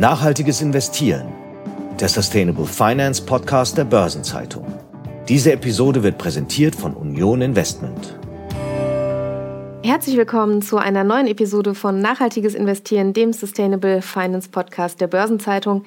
Nachhaltiges Investieren, der Sustainable Finance Podcast der Börsenzeitung. Diese Episode wird präsentiert von Union Investment. Herzlich willkommen zu einer neuen Episode von Nachhaltiges Investieren, dem Sustainable Finance Podcast der Börsenzeitung.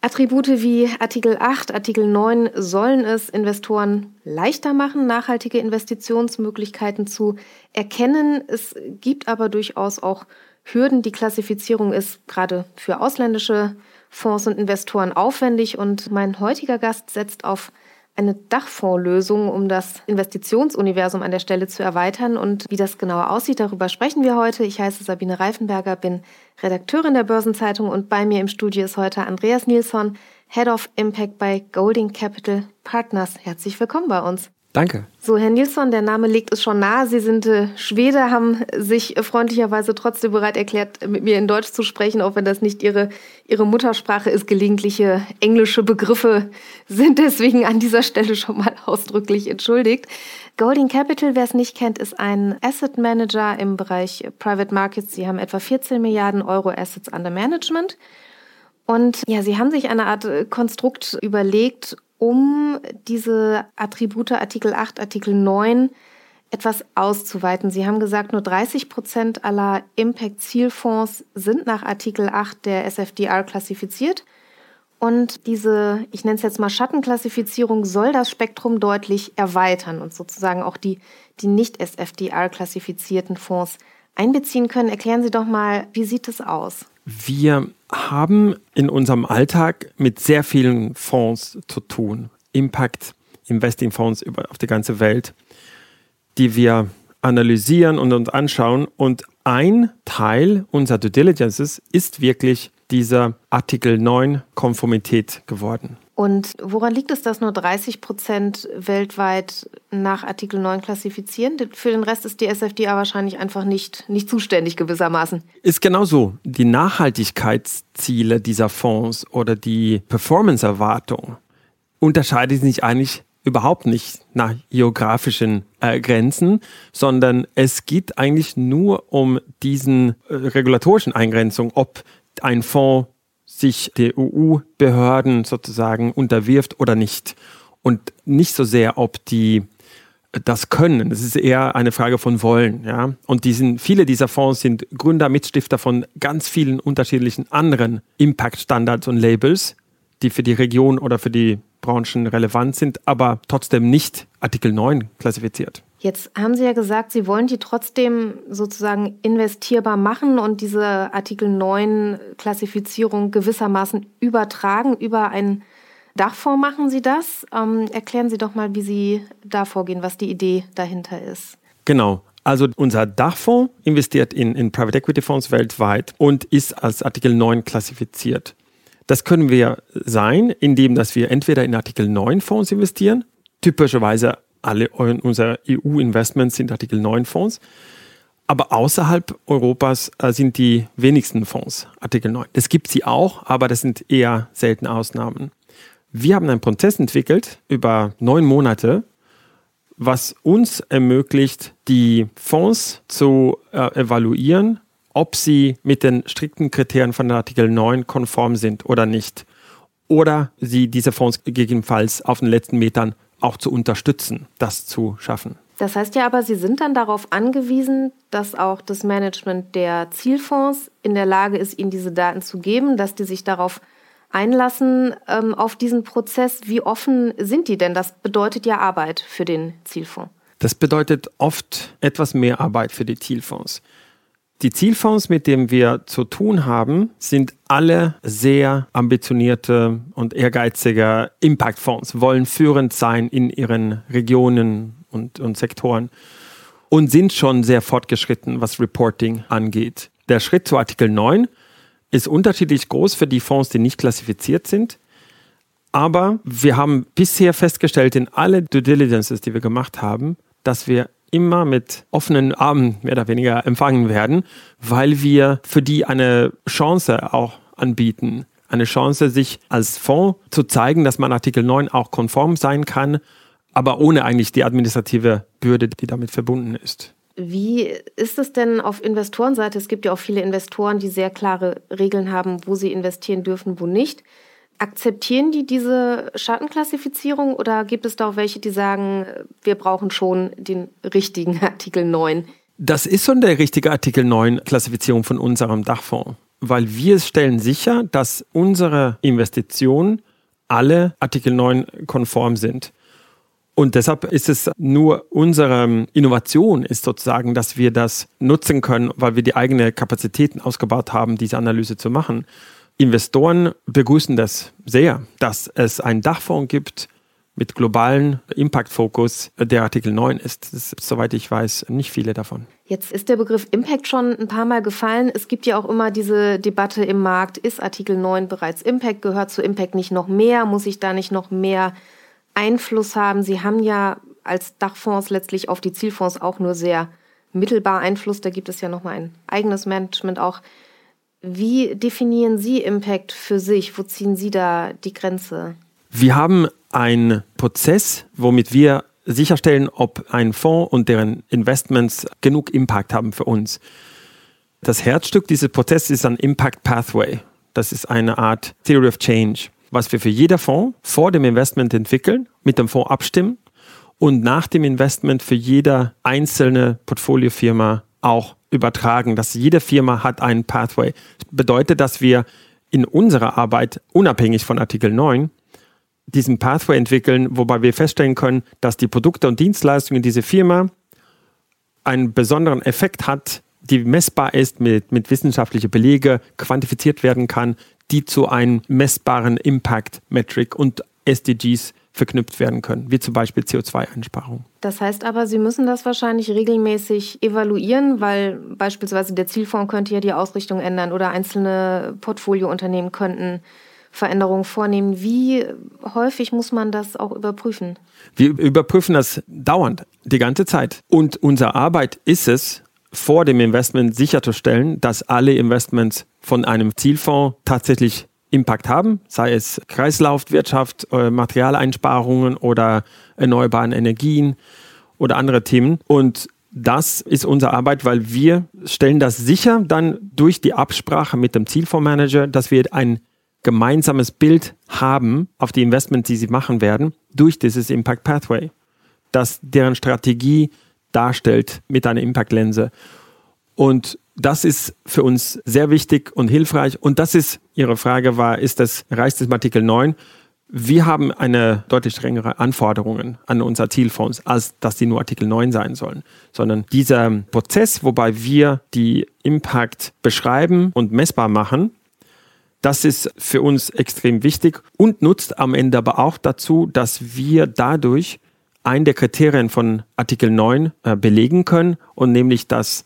Attribute wie Artikel 8, Artikel 9 sollen es Investoren leichter machen, nachhaltige Investitionsmöglichkeiten zu erkennen. Es gibt aber durchaus auch Hürden. Die Klassifizierung ist gerade für ausländische Fonds und Investoren aufwendig und mein heutiger Gast setzt auf eine Dachfondslösung, um das Investitionsuniversum an der Stelle zu erweitern. Und wie das genauer aussieht, darüber sprechen wir heute. Ich heiße Sabine Reifenberger, bin Redakteurin der Börsenzeitung und bei mir im Studio ist heute Andreas Nilsson, Head of Impact bei Golding Capital Partners. Herzlich willkommen bei uns. Danke. So, Herr Nilsson, der Name legt es schon nahe. Sie sind äh, Schwede, haben sich freundlicherweise trotzdem bereit erklärt, mit mir in Deutsch zu sprechen, auch wenn das nicht Ihre, Ihre Muttersprache ist. Gelegentliche englische Begriffe sind deswegen an dieser Stelle schon mal ausdrücklich entschuldigt. Golding Capital, wer es nicht kennt, ist ein Asset Manager im Bereich Private Markets. Sie haben etwa 14 Milliarden Euro Assets under Management. Und ja, Sie haben sich eine Art äh, Konstrukt überlegt, um diese Attribute Artikel 8, Artikel 9 etwas auszuweiten. Sie haben gesagt, nur 30 Prozent aller Impact-Zielfonds sind nach Artikel 8 der SFDR klassifiziert. Und diese, ich nenne es jetzt mal Schattenklassifizierung, soll das Spektrum deutlich erweitern und sozusagen auch die, die nicht SFDR klassifizierten Fonds einbeziehen können. Erklären Sie doch mal, wie sieht es aus? Wir haben in unserem Alltag mit sehr vielen Fonds zu tun. Impact Investing Fonds auf die ganze Welt, die wir analysieren und uns anschauen. Und ein Teil unserer Due Diligences ist wirklich dieser Artikel 9 Konformität geworden. Und woran liegt es, dass nur 30 Prozent weltweit nach Artikel 9 klassifizieren? Für den Rest ist die SFDA wahrscheinlich einfach nicht, nicht zuständig gewissermaßen. Ist genau so. Die Nachhaltigkeitsziele dieser Fonds oder die Performance-Erwartung unterscheiden sich eigentlich überhaupt nicht nach geografischen äh, Grenzen, sondern es geht eigentlich nur um diesen äh, regulatorischen Eingrenzung, ob ein Fonds sich der EU-Behörden sozusagen unterwirft oder nicht. Und nicht so sehr, ob die das können. Es ist eher eine Frage von Wollen. Ja? Und diesen, viele dieser Fonds sind Gründer, Mitstifter von ganz vielen unterschiedlichen anderen Impact-Standards und Labels, die für die Region oder für die Branchen relevant sind, aber trotzdem nicht Artikel 9 klassifiziert. Jetzt haben Sie ja gesagt, Sie wollen die trotzdem sozusagen investierbar machen und diese Artikel 9 Klassifizierung gewissermaßen übertragen über einen Dachfonds. Machen Sie das? Ähm, erklären Sie doch mal, wie Sie da vorgehen, was die Idee dahinter ist. Genau. Also unser Dachfonds investiert in, in Private Equity Fonds weltweit und ist als Artikel 9 klassifiziert. Das können wir sein, indem dass wir entweder in Artikel 9 Fonds investieren, typischerweise alle unsere EU-Investments sind Artikel 9 Fonds. Aber außerhalb Europas äh, sind die wenigsten Fonds Artikel 9. Es gibt sie auch, aber das sind eher seltene Ausnahmen. Wir haben einen Prozess entwickelt über neun Monate, was uns ermöglicht, die Fonds zu äh, evaluieren, ob sie mit den strikten Kriterien von Artikel 9 konform sind oder nicht. Oder sie diese Fonds gegebenenfalls auf den letzten Metern auch zu unterstützen, das zu schaffen. Das heißt ja aber, Sie sind dann darauf angewiesen, dass auch das Management der Zielfonds in der Lage ist, Ihnen diese Daten zu geben, dass die sich darauf einlassen, ähm, auf diesen Prozess. Wie offen sind die denn? Das bedeutet ja Arbeit für den Zielfonds. Das bedeutet oft etwas mehr Arbeit für die Zielfonds. Die Zielfonds, mit denen wir zu tun haben, sind alle sehr ambitionierte und ehrgeizige Impact-Fonds, wollen führend sein in ihren Regionen und, und Sektoren und sind schon sehr fortgeschritten, was Reporting angeht. Der Schritt zu Artikel 9 ist unterschiedlich groß für die Fonds, die nicht klassifiziert sind. Aber wir haben bisher festgestellt in alle Due Diligences, die wir gemacht haben, dass wir immer mit offenen Armen mehr oder weniger empfangen werden, weil wir für die eine Chance auch anbieten. Eine Chance, sich als Fonds zu zeigen, dass man Artikel 9 auch konform sein kann, aber ohne eigentlich die administrative Bürde, die damit verbunden ist. Wie ist es denn auf Investorenseite? Es gibt ja auch viele Investoren, die sehr klare Regeln haben, wo sie investieren dürfen, wo nicht. Akzeptieren die diese Schattenklassifizierung oder gibt es da auch welche, die sagen, wir brauchen schon den richtigen Artikel 9? Das ist schon der richtige Artikel 9 Klassifizierung von unserem Dachfonds, weil wir stellen sicher, dass unsere Investitionen alle Artikel 9 konform sind. Und deshalb ist es nur unsere Innovation ist sozusagen, dass wir das nutzen können, weil wir die eigenen Kapazitäten ausgebaut haben, diese Analyse zu machen. Investoren begrüßen das sehr, dass es einen Dachfonds gibt mit globalen Impact-Fokus, der Artikel 9 ist. Ist, soweit ich weiß, nicht viele davon. Jetzt ist der Begriff Impact schon ein paar Mal gefallen. Es gibt ja auch immer diese Debatte im Markt, ist Artikel 9 bereits Impact? Gehört zu Impact nicht noch mehr? Muss ich da nicht noch mehr Einfluss haben. Sie haben ja als Dachfonds letztlich auf die Zielfonds auch nur sehr mittelbar Einfluss. Da gibt es ja nochmal ein eigenes Management auch. Wie definieren Sie Impact für sich? Wo ziehen Sie da die Grenze? Wir haben einen Prozess, womit wir sicherstellen, ob ein Fonds und deren Investments genug Impact haben für uns. Das Herzstück dieses Prozesses ist ein Impact Pathway. Das ist eine Art Theory of Change was wir für jeder Fonds vor dem Investment entwickeln, mit dem Fonds abstimmen und nach dem Investment für jede einzelne Portfoliofirma auch übertragen. Dass jede Firma hat einen Pathway. Das bedeutet, dass wir in unserer Arbeit unabhängig von Artikel 9 diesen Pathway entwickeln, wobei wir feststellen können, dass die Produkte und Dienstleistungen dieser Firma einen besonderen Effekt hat, die messbar ist, mit, mit wissenschaftlichen Belege quantifiziert werden kann, die zu einem messbaren Impact-Metric und SDGs verknüpft werden können, wie zum Beispiel CO2-Einsparung. Das heißt aber, Sie müssen das wahrscheinlich regelmäßig evaluieren, weil beispielsweise der Zielfonds könnte ja die Ausrichtung ändern oder einzelne Portfoliounternehmen könnten Veränderungen vornehmen. Wie häufig muss man das auch überprüfen? Wir überprüfen das dauernd, die ganze Zeit. Und unsere Arbeit ist es, vor dem Investment sicherzustellen, dass alle Investments von einem Zielfonds tatsächlich Impact haben, sei es Kreislaufwirtschaft, äh, Materialeinsparungen oder erneuerbaren Energien oder andere Themen. Und das ist unsere Arbeit, weil wir stellen das sicher dann durch die Absprache mit dem Zielfondsmanager, dass wir ein gemeinsames Bild haben auf die Investments, die sie machen werden, durch dieses Impact Pathway, dass deren Strategie darstellt mit einer Impact-Linse. Und das ist für uns sehr wichtig und hilfreich. Und das ist, Ihre Frage war, ist das, reicht es im Artikel 9? Wir haben eine deutlich strengere Anforderungen an unser Zielfonds, als dass die nur Artikel 9 sein sollen, sondern dieser Prozess, wobei wir die Impact beschreiben und messbar machen, das ist für uns extrem wichtig und nutzt am Ende aber auch dazu, dass wir dadurch ein der Kriterien von Artikel 9 äh, belegen können und nämlich, dass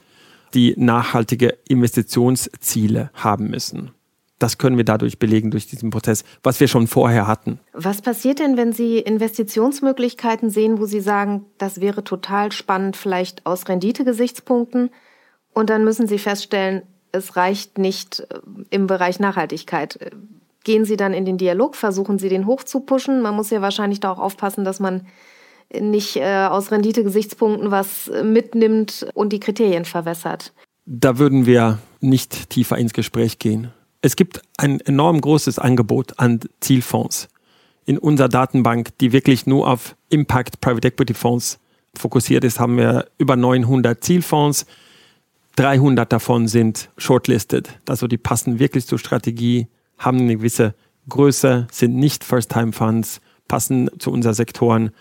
die nachhaltige Investitionsziele haben müssen. Das können wir dadurch belegen durch diesen Prozess, was wir schon vorher hatten. Was passiert denn, wenn Sie Investitionsmöglichkeiten sehen, wo Sie sagen, das wäre total spannend, vielleicht aus Renditegesichtspunkten, und dann müssen Sie feststellen, es reicht nicht äh, im Bereich Nachhaltigkeit. Gehen Sie dann in den Dialog, versuchen Sie den hochzupuschen? Man muss ja wahrscheinlich da auch aufpassen, dass man nicht äh, aus Renditegesichtspunkten was mitnimmt und die Kriterien verwässert. Da würden wir nicht tiefer ins Gespräch gehen. Es gibt ein enorm großes Angebot an Zielfonds in unserer Datenbank, die wirklich nur auf Impact Private Equity Fonds fokussiert ist, haben wir über 900 Zielfonds. 300 davon sind shortlisted, also die passen wirklich zur Strategie, haben eine gewisse Größe, sind nicht First-Time-Funds, passen zu unseren Sektoren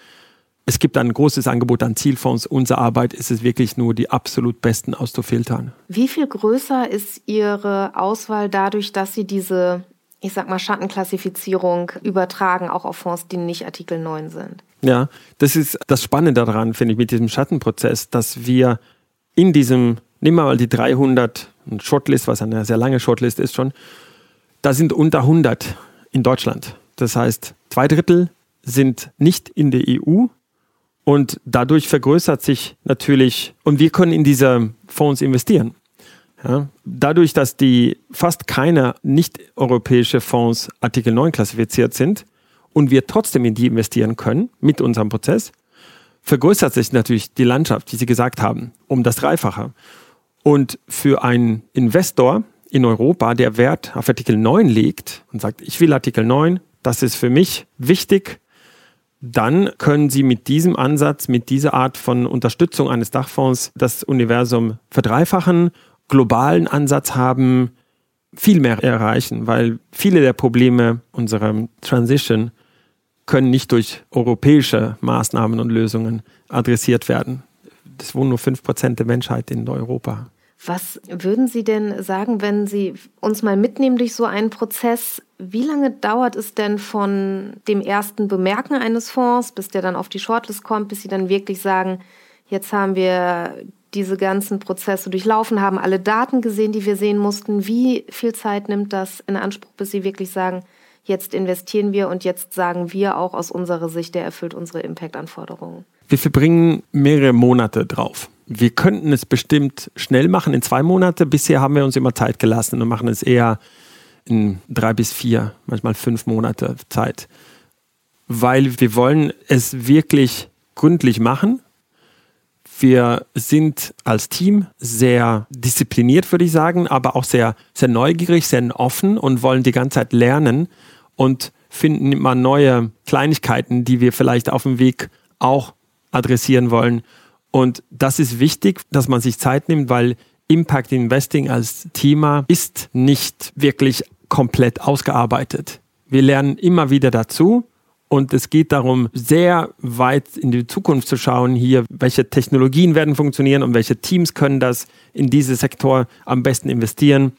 es gibt ein großes Angebot an Zielfonds. Unsere Arbeit ist es wirklich nur, die absolut besten auszufiltern. Wie viel größer ist Ihre Auswahl dadurch, dass Sie diese, ich sag mal, Schattenklassifizierung übertragen, auch auf Fonds, die nicht Artikel 9 sind? Ja, das ist das Spannende daran, finde ich, mit diesem Schattenprozess, dass wir in diesem, nehmen wir mal die 300 Shortlist, was eine sehr lange Shortlist ist schon, da sind unter 100 in Deutschland. Das heißt, zwei Drittel sind nicht in der EU und dadurch vergrößert sich natürlich, und wir können in diese Fonds investieren. Ja, dadurch, dass die fast keine nicht-europäische Fonds Artikel 9 klassifiziert sind und wir trotzdem in die investieren können mit unserem Prozess, vergrößert sich natürlich die Landschaft, wie Sie gesagt haben, um das Dreifache. Und für einen Investor in Europa, der Wert auf Artikel 9 legt und sagt, ich will Artikel 9, das ist für mich wichtig, dann können Sie mit diesem Ansatz, mit dieser Art von Unterstützung eines Dachfonds das Universum verdreifachen, globalen Ansatz haben, viel mehr erreichen, weil viele der Probleme unserer Transition können nicht durch europäische Maßnahmen und Lösungen adressiert werden. Das wohnen nur 5% der Menschheit in Europa. Was würden Sie denn sagen, wenn Sie uns mal mitnehmen durch so einen Prozess? Wie lange dauert es denn von dem ersten Bemerken eines Fonds, bis der dann auf die Shortlist kommt, bis Sie dann wirklich sagen, jetzt haben wir diese ganzen Prozesse durchlaufen, haben alle Daten gesehen, die wir sehen mussten. Wie viel Zeit nimmt das in Anspruch, bis Sie wirklich sagen, jetzt investieren wir und jetzt sagen wir auch aus unserer Sicht, der erfüllt unsere Impact-Anforderungen? Wir verbringen mehrere Monate drauf. Wir könnten es bestimmt schnell machen in zwei Monate. Bisher haben wir uns immer Zeit gelassen und machen es eher in drei bis vier, manchmal fünf Monate Zeit. Weil wir wollen es wirklich gründlich machen. Wir sind als Team sehr diszipliniert, würde ich sagen, aber auch sehr, sehr neugierig, sehr offen und wollen die ganze Zeit lernen und finden immer neue Kleinigkeiten, die wir vielleicht auf dem Weg auch adressieren wollen. Und das ist wichtig, dass man sich Zeit nimmt, weil Impact Investing als Thema ist nicht wirklich komplett ausgearbeitet. Wir lernen immer wieder dazu und es geht darum, sehr weit in die Zukunft zu schauen, hier, welche Technologien werden funktionieren und welche Teams können das in diese Sektor am besten investieren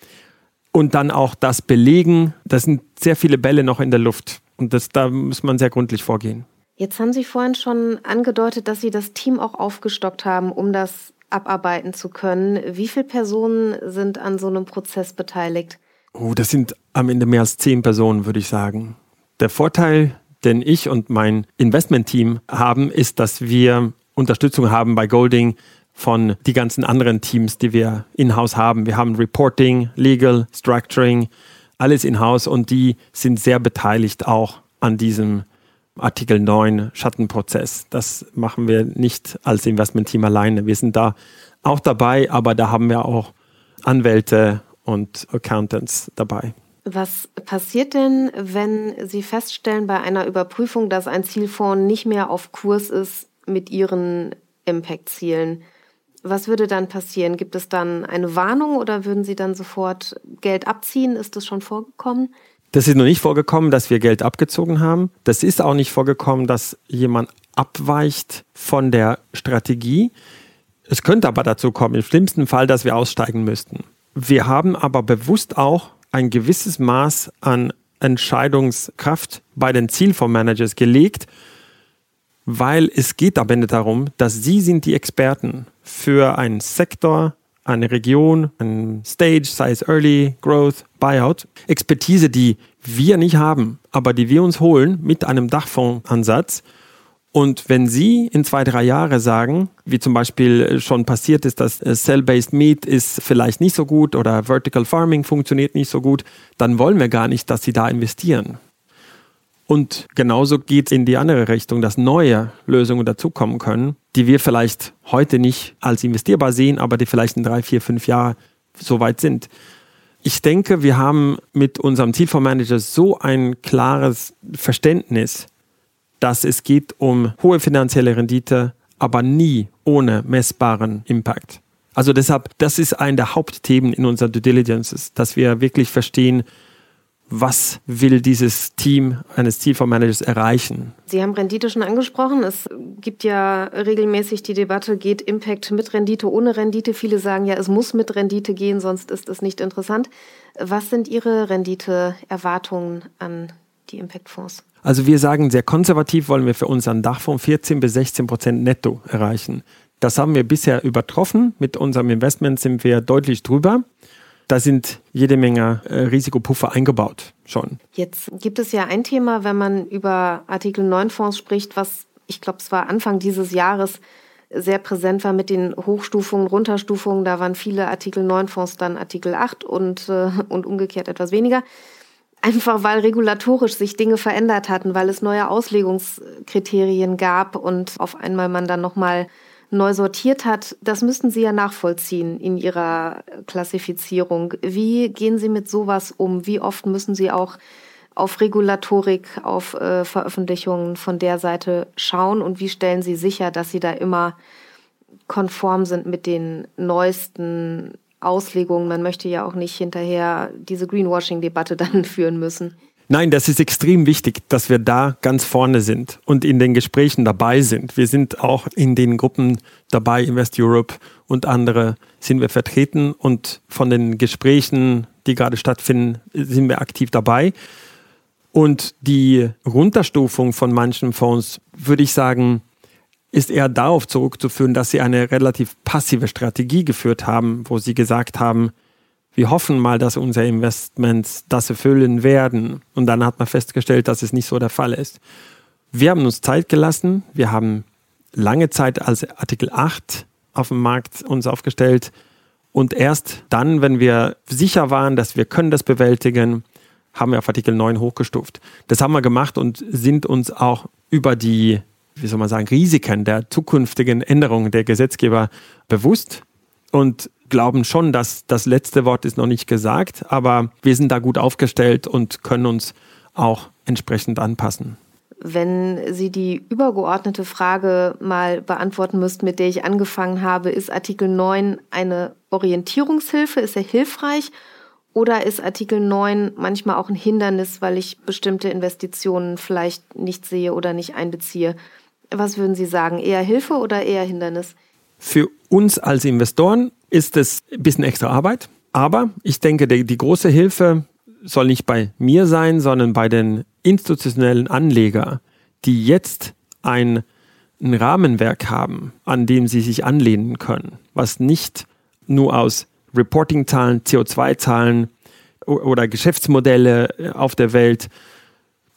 und dann auch das belegen. Das sind sehr viele Bälle noch in der Luft und das, da muss man sehr gründlich vorgehen. Jetzt haben Sie vorhin schon angedeutet, dass Sie das Team auch aufgestockt haben, um das abarbeiten zu können. Wie viele Personen sind an so einem Prozess beteiligt? Oh, das sind am Ende mehr als zehn Personen, würde ich sagen. Der Vorteil, den ich und mein Investmentteam haben, ist, dass wir Unterstützung haben bei Golding von die ganzen anderen Teams, die wir in-house haben. Wir haben Reporting, Legal, Structuring, alles in-house und die sind sehr beteiligt auch an diesem Artikel 9 Schattenprozess. Das machen wir nicht als Investmentteam alleine. Wir sind da auch dabei, aber da haben wir auch Anwälte und Accountants dabei. Was passiert denn, wenn Sie feststellen bei einer Überprüfung, dass ein Zielfonds nicht mehr auf Kurs ist mit Ihren Impact-Zielen? Was würde dann passieren? Gibt es dann eine Warnung oder würden Sie dann sofort Geld abziehen? Ist das schon vorgekommen? Das ist noch nicht vorgekommen, dass wir Geld abgezogen haben. Das ist auch nicht vorgekommen, dass jemand abweicht von der Strategie. Es könnte aber dazu kommen, im schlimmsten Fall, dass wir aussteigen müssten. Wir haben aber bewusst auch ein gewisses Maß an Entscheidungskraft bei den Zielfondsmanagers gelegt, weil es geht am Ende darum, dass sie sind die Experten für einen Sektor, eine Region, ein Stage, sei es Early Growth, Buyout, Expertise, die wir nicht haben, aber die wir uns holen mit einem Dachfondsansatz. Und wenn Sie in zwei, drei Jahren sagen, wie zum Beispiel schon passiert ist, dass Cell-Based Meat ist vielleicht nicht so gut oder Vertical Farming funktioniert nicht so gut, dann wollen wir gar nicht, dass Sie da investieren. Und genauso geht es in die andere Richtung, dass neue Lösungen dazukommen können, die wir vielleicht heute nicht als investierbar sehen, aber die vielleicht in drei, vier, fünf Jahren so weit sind. Ich denke, wir haben mit unserem Zielfondsmanager so ein klares Verständnis, dass es geht um hohe finanzielle Rendite, aber nie ohne messbaren Impact. Also deshalb, das ist ein der Hauptthemen in unserer Due Diligence, dass wir wirklich verstehen, was will dieses Team eines Zielfondsmanagers erreichen? Sie haben Rendite schon angesprochen. Es gibt ja regelmäßig die Debatte, geht Impact mit Rendite, ohne Rendite? Viele sagen ja, es muss mit Rendite gehen, sonst ist es nicht interessant. Was sind Ihre Renditeerwartungen an die Impact-Fonds? Also wir sagen, sehr konservativ wollen wir für unseren Dachfonds 14 bis 16 Prozent netto erreichen. Das haben wir bisher übertroffen. Mit unserem Investment sind wir deutlich drüber da sind jede Menge äh, Risikopuffer eingebaut schon. Jetzt gibt es ja ein Thema, wenn man über Artikel 9 Fonds spricht, was ich glaube, es war Anfang dieses Jahres sehr präsent war mit den Hochstufungen, Runterstufungen. Da waren viele Artikel 9 Fonds dann Artikel 8 und, äh, und umgekehrt etwas weniger. einfach weil regulatorisch sich Dinge verändert hatten, weil es neue Auslegungskriterien gab und auf einmal man dann nochmal neu sortiert hat, das müssten Sie ja nachvollziehen in Ihrer Klassifizierung. Wie gehen Sie mit sowas um? Wie oft müssen Sie auch auf Regulatorik, auf äh, Veröffentlichungen von der Seite schauen und wie stellen Sie sicher, dass Sie da immer konform sind mit den neuesten Auslegungen? Man möchte ja auch nicht hinterher diese Greenwashing-Debatte dann führen müssen. Nein, das ist extrem wichtig, dass wir da ganz vorne sind und in den Gesprächen dabei sind. Wir sind auch in den Gruppen dabei, Invest Europe und andere sind wir vertreten und von den Gesprächen, die gerade stattfinden, sind wir aktiv dabei. Und die Runterstufung von manchen Fonds, würde ich sagen, ist eher darauf zurückzuführen, dass sie eine relativ passive Strategie geführt haben, wo sie gesagt haben, wir hoffen mal, dass unsere Investments das erfüllen werden. Und dann hat man festgestellt, dass es nicht so der Fall ist. Wir haben uns Zeit gelassen. Wir haben lange Zeit als Artikel 8 auf dem Markt uns aufgestellt. Und erst dann, wenn wir sicher waren, dass wir können das bewältigen, haben wir auf Artikel 9 hochgestuft. Das haben wir gemacht und sind uns auch über die, wie soll man sagen, Risiken der zukünftigen Änderungen der Gesetzgeber bewusst und glauben schon, dass das letzte Wort ist noch nicht gesagt, aber wir sind da gut aufgestellt und können uns auch entsprechend anpassen. Wenn Sie die übergeordnete Frage mal beantworten müssten, mit der ich angefangen habe, ist Artikel 9 eine Orientierungshilfe? Ist er hilfreich? Oder ist Artikel 9 manchmal auch ein Hindernis, weil ich bestimmte Investitionen vielleicht nicht sehe oder nicht einbeziehe? Was würden Sie sagen? Eher Hilfe oder eher Hindernis? Für uns als Investoren ist es ein bisschen extra Arbeit. Aber ich denke, die, die große Hilfe soll nicht bei mir sein, sondern bei den institutionellen Anlegern, die jetzt ein, ein Rahmenwerk haben, an dem sie sich anlehnen können, was nicht nur aus Reporting-Zahlen, CO2-Zahlen oder Geschäftsmodelle äh, auf der Welt,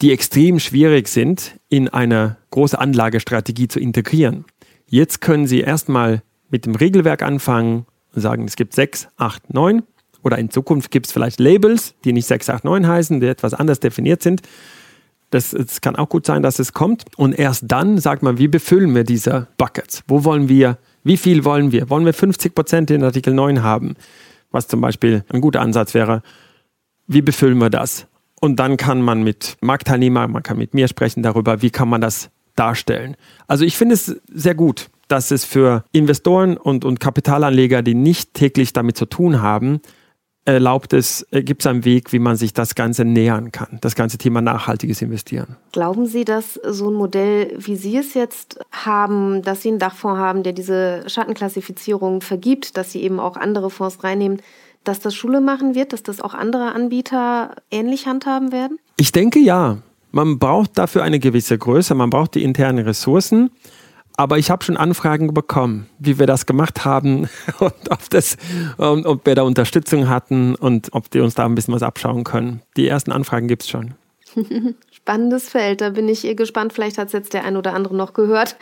die extrem schwierig sind, in eine große Anlagestrategie zu integrieren. Jetzt können Sie erstmal mit dem Regelwerk anfangen und sagen, es gibt 6, 8, 9 oder in Zukunft gibt es vielleicht Labels, die nicht 6, 8, 9 heißen, die etwas anders definiert sind. Das, das kann auch gut sein, dass es kommt. Und erst dann sagt man, wie befüllen wir diese Buckets? Wo wollen wir wie viel wollen wir? Wollen wir 50 Prozent in Artikel 9 haben? Was zum Beispiel ein guter Ansatz wäre. Wie befüllen wir das? Und dann kann man mit Marktteilnehmern, man kann mit mir sprechen darüber, wie kann man das darstellen. Also ich finde es sehr gut, dass es für Investoren und, und Kapitalanleger, die nicht täglich damit zu tun haben, erlaubt es, äh, gibt es einen Weg, wie man sich das Ganze nähern kann, das ganze Thema nachhaltiges Investieren. Glauben Sie, dass so ein Modell, wie Sie es jetzt haben, dass Sie einen Dachfonds haben, der diese Schattenklassifizierung vergibt, dass Sie eben auch andere Fonds reinnehmen, dass das Schule machen wird, dass das auch andere Anbieter ähnlich handhaben werden? Ich denke ja. Man braucht dafür eine gewisse Größe, man braucht die internen Ressourcen. Aber ich habe schon Anfragen bekommen, wie wir das gemacht haben und ob, das, um, ob wir da Unterstützung hatten und ob die uns da ein bisschen was abschauen können. Die ersten Anfragen gibt es schon. Spannendes Feld, da bin ich gespannt. Vielleicht hat es jetzt der ein oder andere noch gehört.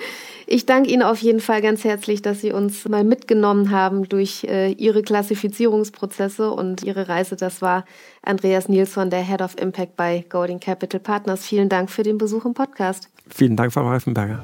Ich danke Ihnen auf jeden Fall ganz herzlich, dass Sie uns mal mitgenommen haben durch äh, Ihre Klassifizierungsprozesse und Ihre Reise. Das war Andreas Nilsson, der Head of Impact bei Golding Capital Partners. Vielen Dank für den Besuch im Podcast. Vielen Dank, Frau Reifenberger.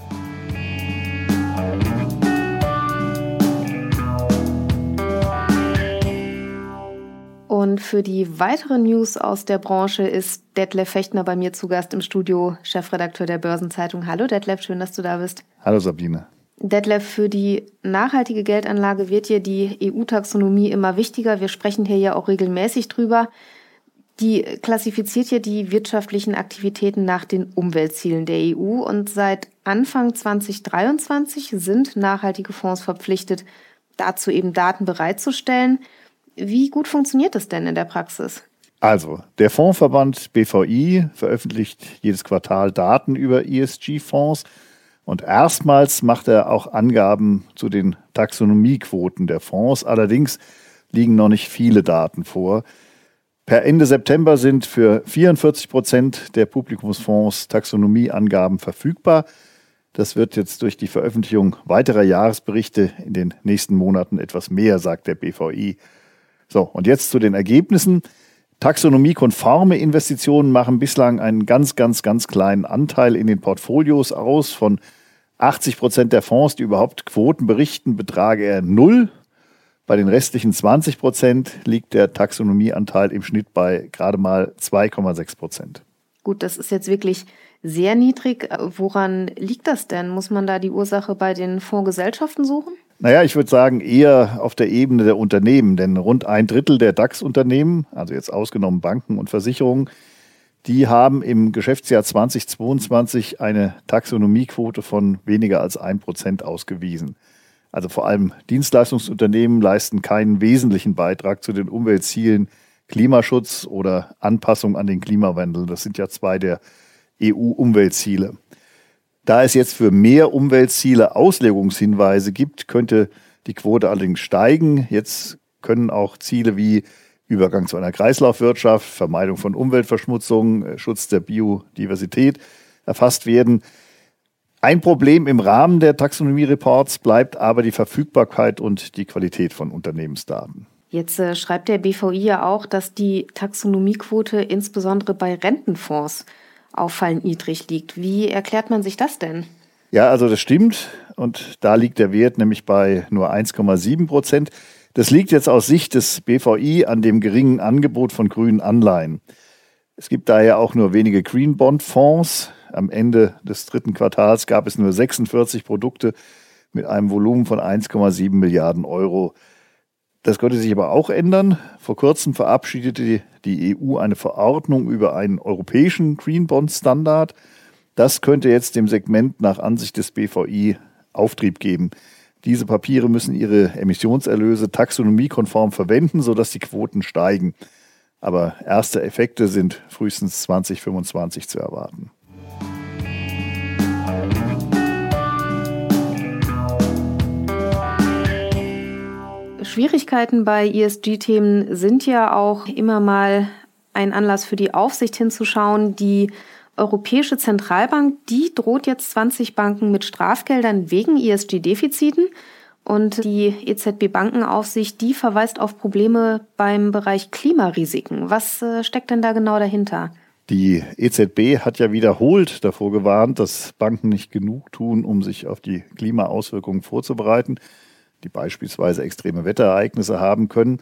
Und für die weiteren News aus der Branche ist Detlef Fechtner bei mir zu Gast im Studio, Chefredakteur der Börsenzeitung. Hallo Detlef, schön, dass du da bist. Hallo Sabine. Detlef, für die nachhaltige Geldanlage wird ja die EU-Taxonomie immer wichtiger. Wir sprechen hier ja auch regelmäßig drüber. Die klassifiziert ja die wirtschaftlichen Aktivitäten nach den Umweltzielen der EU und seit Anfang 2023 sind nachhaltige Fonds verpflichtet, dazu eben Daten bereitzustellen. Wie gut funktioniert das denn in der Praxis? Also, der Fondsverband BVI veröffentlicht jedes Quartal Daten über ESG-Fonds und erstmals macht er auch Angaben zu den Taxonomiequoten der Fonds. Allerdings liegen noch nicht viele Daten vor. Per Ende September sind für 44 Prozent der Publikumsfonds Taxonomieangaben verfügbar. Das wird jetzt durch die Veröffentlichung weiterer Jahresberichte in den nächsten Monaten etwas mehr, sagt der BVI. So, und jetzt zu den Ergebnissen. Taxonomiekonforme Investitionen machen bislang einen ganz, ganz, ganz kleinen Anteil in den Portfolios aus. Von 80 Prozent der Fonds, die überhaupt Quoten berichten, betrage er null. Bei den restlichen 20 Prozent liegt der Taxonomieanteil im Schnitt bei gerade mal 2,6 Prozent. Gut, das ist jetzt wirklich sehr niedrig. Woran liegt das denn? Muss man da die Ursache bei den Fondsgesellschaften suchen? Naja, ich würde sagen, eher auf der Ebene der Unternehmen, denn rund ein Drittel der DAX-Unternehmen, also jetzt ausgenommen Banken und Versicherungen, die haben im Geschäftsjahr 2022 eine Taxonomiequote von weniger als ein Prozent ausgewiesen. Also vor allem Dienstleistungsunternehmen leisten keinen wesentlichen Beitrag zu den Umweltzielen Klimaschutz oder Anpassung an den Klimawandel. Das sind ja zwei der EU-Umweltziele. Da es jetzt für mehr Umweltziele Auslegungshinweise gibt, könnte die Quote allerdings steigen. Jetzt können auch Ziele wie Übergang zu einer Kreislaufwirtschaft, Vermeidung von Umweltverschmutzung, äh, Schutz der Biodiversität erfasst werden. Ein Problem im Rahmen der Taxonomie-Reports bleibt aber die Verfügbarkeit und die Qualität von Unternehmensdaten. Jetzt äh, schreibt der BVI ja auch, dass die Taxonomiequote insbesondere bei Rentenfonds auffallend niedrig liegt. Wie erklärt man sich das denn? Ja, also das stimmt. Und da liegt der Wert nämlich bei nur 1,7 Prozent. Das liegt jetzt aus Sicht des BVI an dem geringen Angebot von grünen Anleihen. Es gibt daher auch nur wenige Green Bond Fonds. Am Ende des dritten Quartals gab es nur 46 Produkte mit einem Volumen von 1,7 Milliarden Euro. Das konnte sich aber auch ändern. Vor kurzem verabschiedete die EU eine Verordnung über einen europäischen Green Bond Standard. Das könnte jetzt dem Segment nach Ansicht des BVI Auftrieb geben. Diese Papiere müssen ihre Emissionserlöse taxonomiekonform verwenden, sodass die Quoten steigen. Aber erste Effekte sind frühestens 2025 zu erwarten. Schwierigkeiten bei ESG-Themen sind ja auch immer mal ein Anlass für die Aufsicht hinzuschauen. Die Europäische Zentralbank, die droht jetzt 20 Banken mit Strafgeldern wegen ESG-Defiziten. Und die EZB-Bankenaufsicht, die verweist auf Probleme beim Bereich Klimarisiken. Was äh, steckt denn da genau dahinter? Die EZB hat ja wiederholt davor gewarnt, dass Banken nicht genug tun, um sich auf die Klimaauswirkungen vorzubereiten die beispielsweise extreme Wetterereignisse haben können.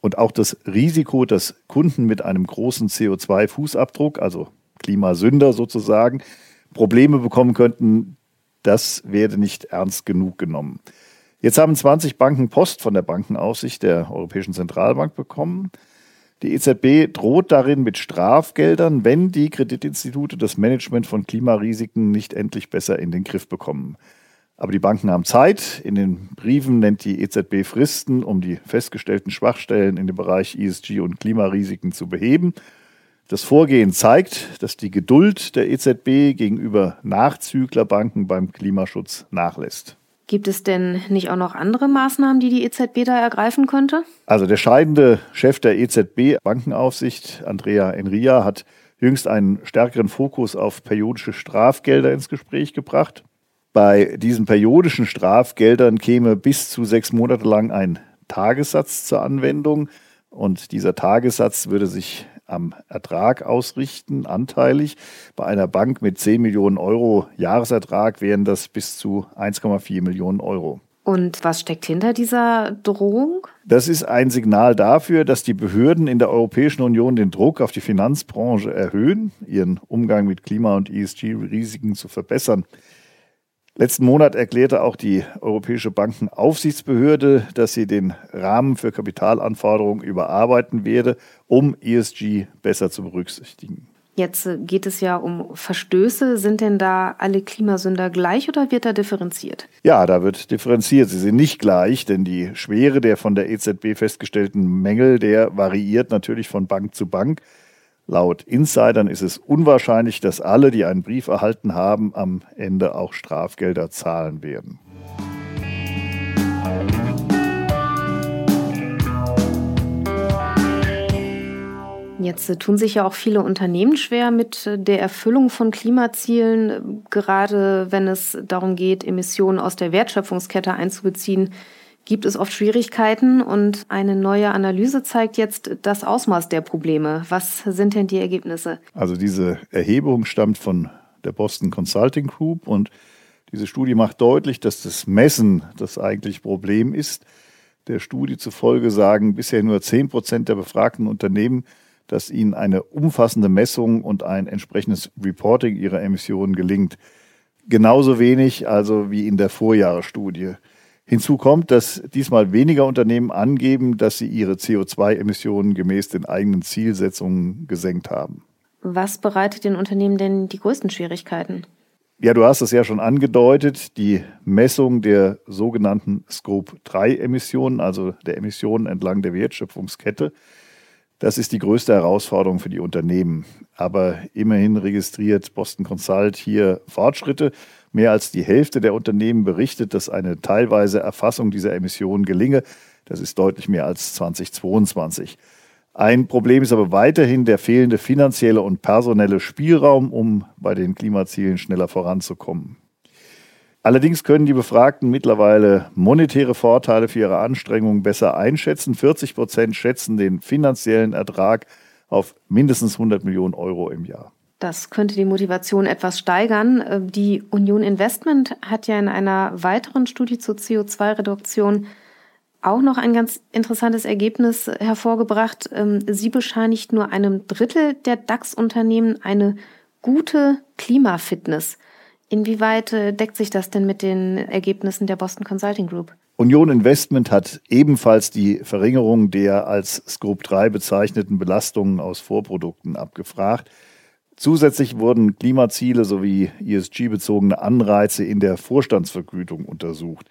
Und auch das Risiko, dass Kunden mit einem großen CO2-Fußabdruck, also Klimasünder sozusagen, Probleme bekommen könnten, das werde nicht ernst genug genommen. Jetzt haben 20 Banken Post von der Bankenaufsicht der Europäischen Zentralbank bekommen. Die EZB droht darin mit Strafgeldern, wenn die Kreditinstitute das Management von Klimarisiken nicht endlich besser in den Griff bekommen. Aber die Banken haben Zeit. In den Briefen nennt die EZB Fristen, um die festgestellten Schwachstellen in dem Bereich ESG und Klimarisiken zu beheben. Das Vorgehen zeigt, dass die Geduld der EZB gegenüber Nachzüglerbanken beim Klimaschutz nachlässt. Gibt es denn nicht auch noch andere Maßnahmen, die die EZB da ergreifen könnte? Also der scheidende Chef der EZB Bankenaufsicht, Andrea Enria, hat jüngst einen stärkeren Fokus auf periodische Strafgelder ins Gespräch gebracht. Bei diesen periodischen Strafgeldern käme bis zu sechs Monate lang ein Tagessatz zur Anwendung und dieser Tagessatz würde sich am Ertrag ausrichten, anteilig. Bei einer Bank mit 10 Millionen Euro Jahresertrag wären das bis zu 1,4 Millionen Euro. Und was steckt hinter dieser Drohung? Das ist ein Signal dafür, dass die Behörden in der Europäischen Union den Druck auf die Finanzbranche erhöhen, ihren Umgang mit Klima- und ESG-Risiken zu verbessern. Letzten Monat erklärte auch die Europäische Bankenaufsichtsbehörde, dass sie den Rahmen für Kapitalanforderungen überarbeiten werde, um ESG besser zu berücksichtigen. Jetzt äh, geht es ja um Verstöße. Sind denn da alle Klimasünder gleich oder wird da differenziert? Ja, da wird differenziert. Sie sind nicht gleich, denn die Schwere der von der EZB festgestellten Mängel, der variiert natürlich von Bank zu Bank. Laut Insidern ist es unwahrscheinlich, dass alle, die einen Brief erhalten haben, am Ende auch Strafgelder zahlen werden. Jetzt tun sich ja auch viele Unternehmen schwer mit äh, der Erfüllung von Klimazielen, gerade wenn es darum geht, Emissionen aus der Wertschöpfungskette einzubeziehen, gibt es oft Schwierigkeiten und eine neue Analyse zeigt jetzt das Ausmaß der Probleme. Was sind denn die Ergebnisse? Also diese Erhebung stammt von der Boston Consulting Group und diese Studie macht deutlich, dass das Messen das eigentliche Problem ist. Der Studie zufolge sagen bisher nur 10 Prozent der befragten Unternehmen, dass ihnen eine umfassende Messung und ein entsprechendes Reporting ihrer Emissionen gelingt. Genauso wenig also wie in der Vorjahresstudie. Hinzu kommt, dass diesmal weniger Unternehmen angeben, dass sie ihre CO2-Emissionen gemäß den eigenen Zielsetzungen gesenkt haben. Was bereitet den Unternehmen denn die größten Schwierigkeiten? Ja, du hast es ja schon angedeutet, die Messung der sogenannten Scope-3-Emissionen, also der Emissionen entlang der Wertschöpfungskette. Das ist die größte Herausforderung für die Unternehmen. Aber immerhin registriert Boston Consult hier Fortschritte. Mehr als die Hälfte der Unternehmen berichtet, dass eine teilweise Erfassung dieser Emissionen gelinge. Das ist deutlich mehr als 2022. Ein Problem ist aber weiterhin der fehlende finanzielle und personelle Spielraum, um bei den Klimazielen schneller voranzukommen. Allerdings können die Befragten mittlerweile monetäre Vorteile für ihre Anstrengungen besser einschätzen. 40 Prozent schätzen den finanziellen Ertrag auf mindestens 100 Millionen Euro im Jahr. Das könnte die Motivation etwas steigern. Äh, die Union Investment hat ja in einer weiteren Studie zur CO2-Reduktion auch noch ein ganz interessantes Ergebnis hervorgebracht. Ähm, sie bescheinigt nur einem Drittel der DAX-Unternehmen eine gute Klimafitness. Inwieweit äh, deckt sich das denn mit den Ergebnissen der Boston Consulting Group? Union Investment hat ebenfalls die Verringerung der als Scope 3 bezeichneten Belastungen aus Vorprodukten abgefragt. Zusätzlich wurden Klimaziele sowie ESG-bezogene Anreize in der Vorstandsvergütung untersucht.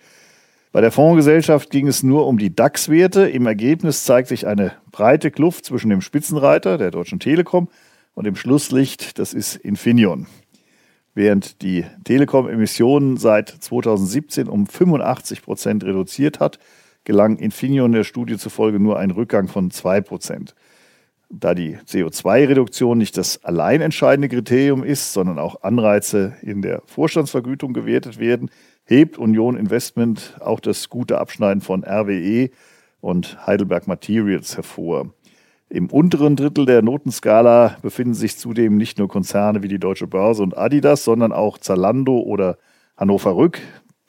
Bei der Fondsgesellschaft ging es nur um die DAX-Werte. Im Ergebnis zeigt sich eine breite Kluft zwischen dem Spitzenreiter, der Deutschen Telekom, und dem Schlusslicht, das ist Infineon. Während die Telekom Emissionen seit 2017 um 85 Prozent reduziert hat, gelang Infineon der Studie zufolge nur ein Rückgang von 2 Prozent. Da die CO2-Reduktion nicht das allein entscheidende Kriterium ist, sondern auch Anreize in der Vorstandsvergütung gewertet werden, hebt Union Investment auch das gute Abschneiden von RWE und Heidelberg Materials hervor. Im unteren Drittel der Notenskala befinden sich zudem nicht nur Konzerne wie die Deutsche Börse und Adidas, sondern auch Zalando oder Hannover Rück,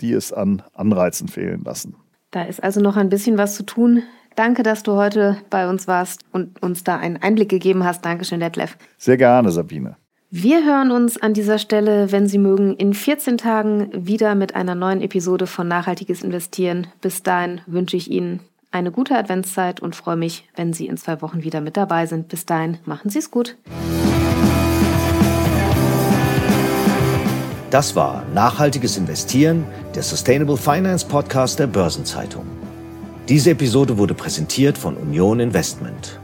die es an Anreizen fehlen lassen. Da ist also noch ein bisschen was zu tun. Danke, dass du heute bei uns warst und uns da einen Einblick gegeben hast. Dankeschön, Detlef. Sehr gerne, Sabine. Wir hören uns an dieser Stelle, wenn Sie mögen, in 14 Tagen wieder mit einer neuen Episode von Nachhaltiges Investieren. Bis dahin wünsche ich Ihnen eine gute Adventszeit und freue mich, wenn Sie in zwei Wochen wieder mit dabei sind. Bis dahin, machen Sie es gut. Das war Nachhaltiges Investieren, der Sustainable Finance Podcast der Börsenzeitung. Diese Episode wurde präsentiert von Union Investment.